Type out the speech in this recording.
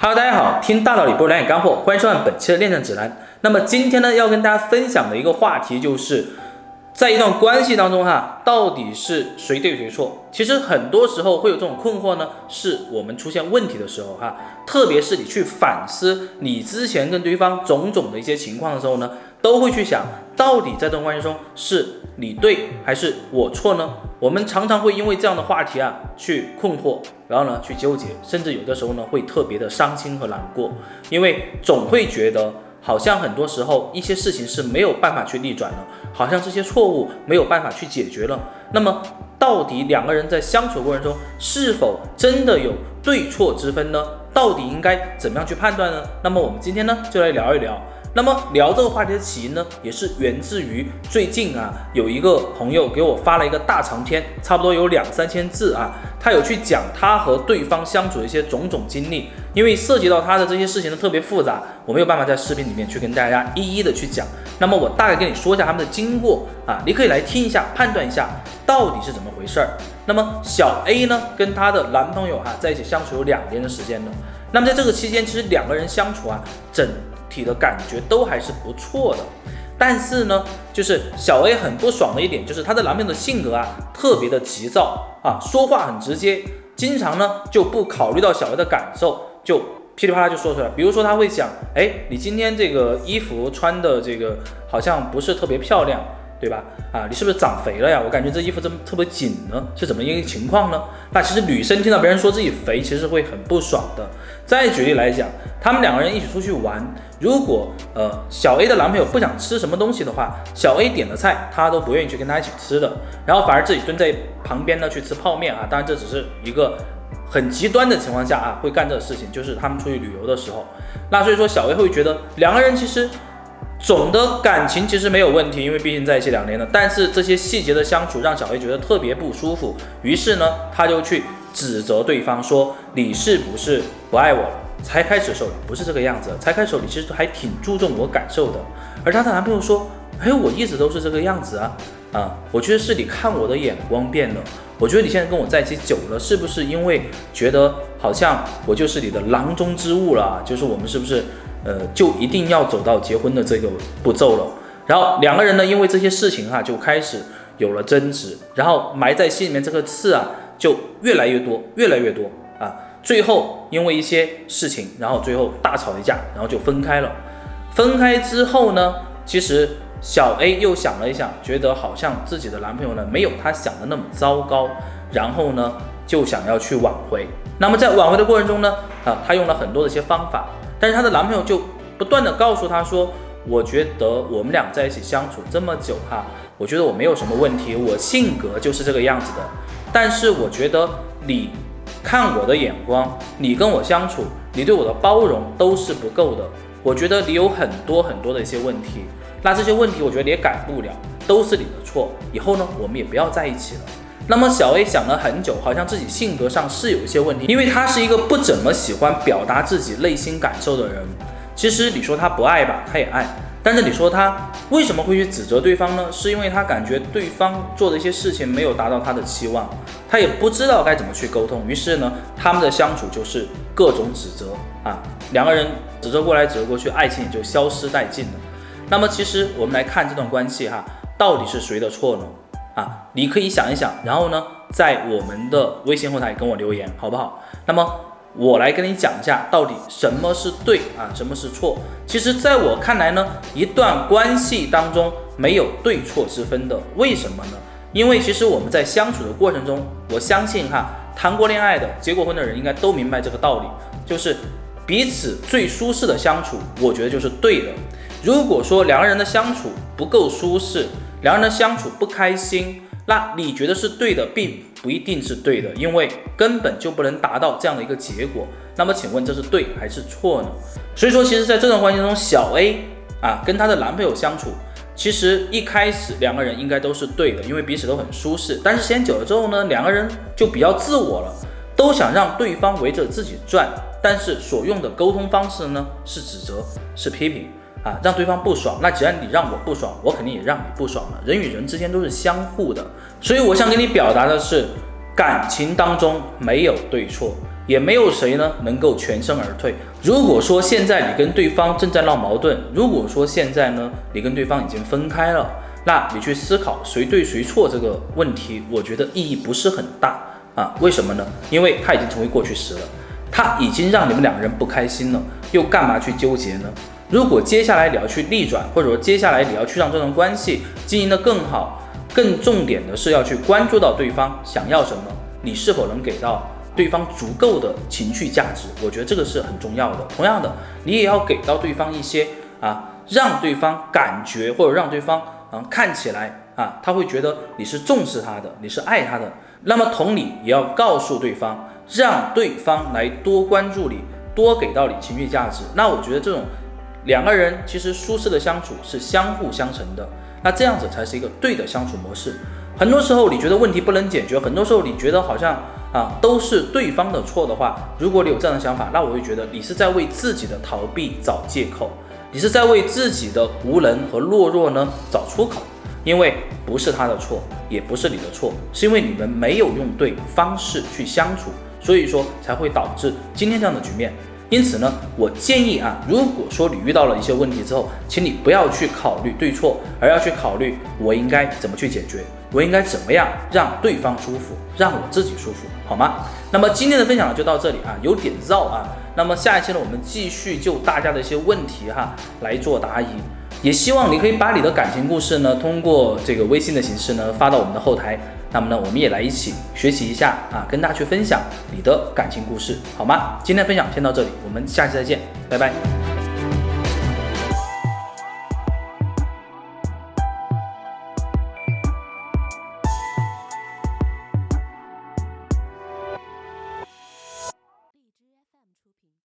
哈喽，大家好听大道理，播两眼干货，欢迎收看本期的练证指南。那么今天呢，要跟大家分享的一个话题就是，在一段关系当中哈，到底是谁对谁错？其实很多时候会有这种困惑呢，是我们出现问题的时候哈，特别是你去反思你之前跟对方种种的一些情况的时候呢。都会去想到底在这段关系中是你对还是我错呢？我们常常会因为这样的话题啊去困惑，然后呢去纠结，甚至有的时候呢会特别的伤心和难过，因为总会觉得好像很多时候一些事情是没有办法去逆转的，好像这些错误没有办法去解决了。那么到底两个人在相处过程中是否真的有对错之分呢？到底应该怎么样去判断呢？那么我们今天呢就来聊一聊。那么聊这个话题的起因呢，也是源自于最近啊，有一个朋友给我发了一个大长篇，差不多有两三千字啊，他有去讲他和对方相处的一些种种经历，因为涉及到他的这些事情呢特别复杂，我没有办法在视频里面去跟大家一一的去讲。那么我大概跟你说一下他们的经过啊，你可以来听一下，判断一下到底是怎么回事儿。那么小 A 呢，跟她的男朋友哈在一起相处有两年的时间了，那么在这个期间，其实两个人相处啊，整。体的感觉都还是不错的，但是呢，就是小 A 很不爽的一点，就是她的男朋友的性格啊，特别的急躁啊，说话很直接，经常呢就不考虑到小 A 的感受，就噼里啪啦就说出来。比如说他会讲，哎，你今天这个衣服穿的这个好像不是特别漂亮。对吧？啊，你是不是长肥了呀？我感觉这衣服这么特别紧呢，是怎么一个情况呢？那其实女生听到别人说自己肥，其实会很不爽的。再举例来讲，他们两个人一起出去玩，如果呃小 A 的男朋友不想吃什么东西的话，小 A 点的菜他都不愿意去跟他一起吃的，然后反而自己蹲在旁边呢去吃泡面啊。当然这只是一个很极端的情况下啊会干这个事情，就是他们出去旅游的时候。那所以说小 A 会觉得两个人其实。总的感情其实没有问题，因为毕竟在一起两年了。但是这些细节的相处让小 A 觉得特别不舒服，于是呢，他就去指责对方说：“你是不是不爱我了？才开始的时候不是这个样子，才开始时候你其实还挺注重我感受的。”而她的男朋友说：“哎，我一直都是这个样子啊，啊，我觉得是你看我的眼光变了。我觉得你现在跟我在一起久了，是不是因为觉得好像我就是你的囊中之物了？就是我们是不是？”呃，就一定要走到结婚的这个步骤了。然后两个人呢，因为这些事情哈，就开始有了争执，然后埋在心里面这个刺啊，就越来越多，越来越多啊。最后因为一些事情，然后最后大吵一架，然后就分开了。分开之后呢，其实小 A 又想了一想，觉得好像自己的男朋友呢，没有他想的那么糟糕，然后呢，就想要去挽回。那么在挽回的过程中呢，啊，她用了很多的一些方法。但是她的男朋友就不断的告诉她说：“我觉得我们俩在一起相处这么久哈，我觉得我没有什么问题，我性格就是这个样子的。但是我觉得你看我的眼光，你跟我相处，你对我的包容都是不够的。我觉得你有很多很多的一些问题，那这些问题我觉得你也改不了，都是你的错。以后呢，我们也不要在一起了。”那么小 A 想了很久，好像自己性格上是有一些问题，因为他是一个不怎么喜欢表达自己内心感受的人。其实你说他不爱吧，他也爱，但是你说他为什么会去指责对方呢？是因为他感觉对方做的一些事情没有达到他的期望，他也不知道该怎么去沟通。于是呢，他们的相处就是各种指责啊，两个人指责过来指责过去，爱情也就消失殆尽了。那么其实我们来看这段关系哈，到底是谁的错呢？啊，你可以想一想，然后呢，在我们的微信后台跟我留言，好不好？那么我来跟你讲一下，到底什么是对啊，什么是错？其实，在我看来呢，一段关系当中没有对错之分的，为什么呢？因为其实我们在相处的过程中，我相信哈，谈过恋爱的、结过婚的人应该都明白这个道理，就是彼此最舒适的相处，我觉得就是对的。如果说两个人的相处不够舒适，两个人的相处不开心，那你觉得是对的，并不一定是对的，因为根本就不能达到这样的一个结果。那么请问这是对还是错呢？所以说，其实在这段关系中，小 A 啊跟她的男朋友相处，其实一开始两个人应该都是对的，因为彼此都很舒适。但是时间久了之后呢，两个人就比较自我了，都想让对方围着自己转，但是所用的沟通方式呢是指责，是批评。啊，让对方不爽，那既然你让我不爽，我肯定也让你不爽了。人与人之间都是相互的，所以我想跟你表达的是，感情当中没有对错，也没有谁呢能够全身而退。如果说现在你跟对方正在闹矛盾，如果说现在呢你跟对方已经分开了，那你去思考谁对谁错这个问题，我觉得意义不是很大啊。为什么呢？因为他已经成为过去时了，他已经让你们两个人不开心了，又干嘛去纠结呢？如果接下来你要去逆转，或者说接下来你要去让这段关系经营的更好，更重点的是要去关注到对方想要什么，你是否能给到对方足够的情绪价值？我觉得这个是很重要的。同样的，你也要给到对方一些啊，让对方感觉或者让对方啊看起来啊，他会觉得你是重视他的，你是爱他的。那么同理，也要告诉对方，让对方来多关注你，多给到你情绪价值。那我觉得这种。两个人其实舒适的相处是相互相成的，那这样子才是一个对的相处模式。很多时候你觉得问题不能解决，很多时候你觉得好像啊都是对方的错的话，如果你有这样的想法，那我会觉得你是在为自己的逃避找借口，你是在为自己的无能和懦弱呢找出口。因为不是他的错，也不是你的错，是因为你们没有用对方式去相处，所以说才会导致今天这样的局面。因此呢，我建议啊，如果说你遇到了一些问题之后，请你不要去考虑对错，而要去考虑我应该怎么去解决，我应该怎么样让对方舒服，让我自己舒服，好吗？那么今天的分享呢就到这里啊，有点绕啊。那么下一期呢，我们继续就大家的一些问题哈来做答疑。也希望你可以把你的感情故事呢，通过这个微信的形式呢发到我们的后台。那么呢，我们也来一起学习一下啊，跟大家去分享你的感情故事，好吗？今天分享先到这里，我们下期再见，拜拜。